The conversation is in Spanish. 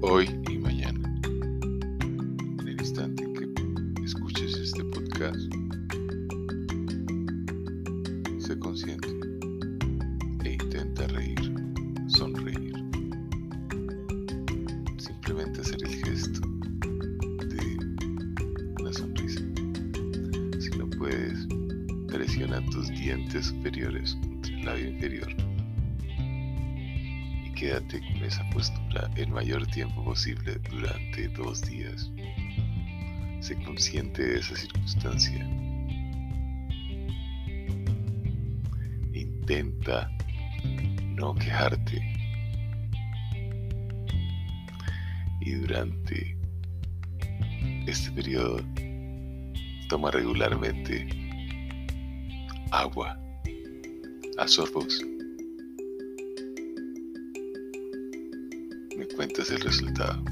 hoy y mañana. En el instante que escuches este podcast, sé consciente e intenta reír, sonreír. Simplemente hacer el gesto de una sonrisa. Si no puedes, presiona tus dientes superiores contra el labio inferior quédate con esa postura el mayor tiempo posible durante dos días. Sé consciente de esa circunstancia. Intenta no quejarte. Y durante este periodo toma regularmente agua a sorbos. Me cuentas el resultado.